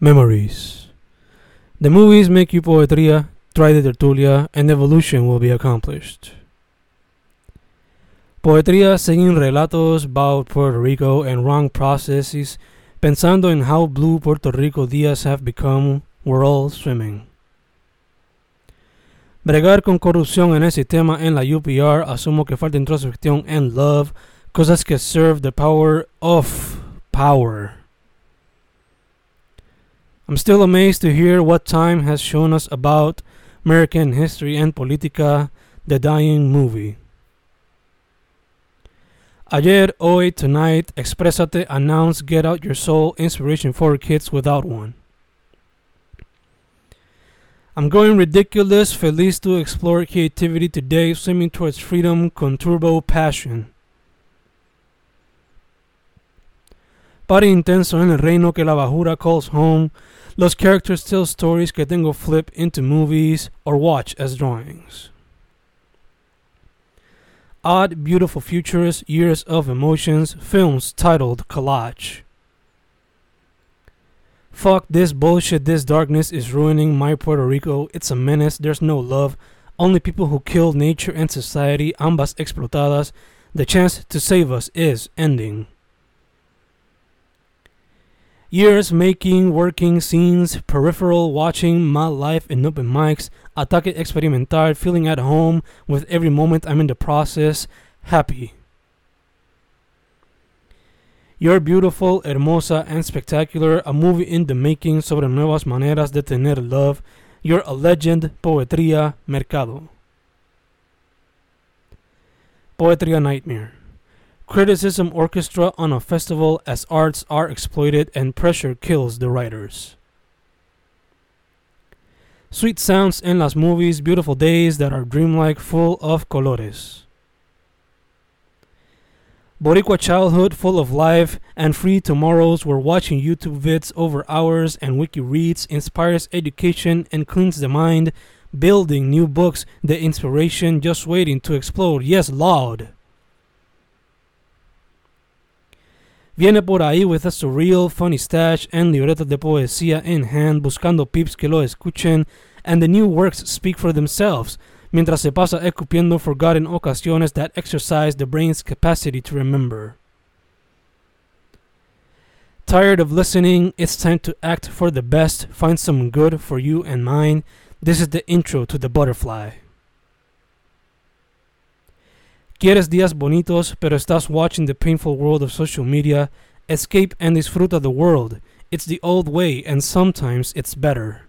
Memories. The movies make you poetria, try the tertulia, and evolution will be accomplished. Poetria singing relatos about Puerto Rico and wrong processes, pensando en how blue Puerto Rico días have become, we're all swimming. Bregar con corrupción en el sistema en la UPR, asumo que falta introspección and love, cosas que serve the power of power. I'm still amazed to hear what time has shown us about American history and politica, the dying movie. Ayer, hoy, tonight, exprésate, announce, get out your soul, inspiration for kids without one. I'm going ridiculous, feliz to explore creativity today, swimming towards freedom con turbo passion. Party intenso en el reino que la bajura calls home. Los characters tell stories que tengo flip into movies or watch as drawings. Odd, beautiful futures, years of emotions, films titled Collage. Fuck this bullshit, this darkness is ruining my Puerto Rico. It's a menace, there's no love, only people who kill nature and society, ambas explotadas. The chance to save us is ending. Years making, working scenes, peripheral watching my life in open mics, ataque experimental, feeling at home with every moment I'm in the process, happy. You're beautiful, hermosa, and spectacular, a movie in the making sobre nuevas maneras de tener love. You're a legend, poetría, mercado. Poetria Nightmare. Criticism orchestra on a festival as arts are exploited and pressure kills the writers. Sweet sounds in las movies, beautiful days that are dreamlike, full of colores. Boricua childhood full of life and free tomorrows where watching YouTube vids over hours and wiki reads inspires education and cleans the mind, building new books, the inspiration just waiting to explode. Yes, loud. Viene por ahí with a surreal, funny stash and libretas de poesía in hand, buscando peeps que lo escuchen, and the new works speak for themselves, mientras se pasa escupiendo forgotten ocasiones that exercise the brain's capacity to remember. Tired of listening, it's time to act for the best, find some good for you and mine. This is the intro to the butterfly. Quieres días bonitos, pero estás watching the painful world of social media. Escape and disfruta the world. It's the old way, and sometimes it's better.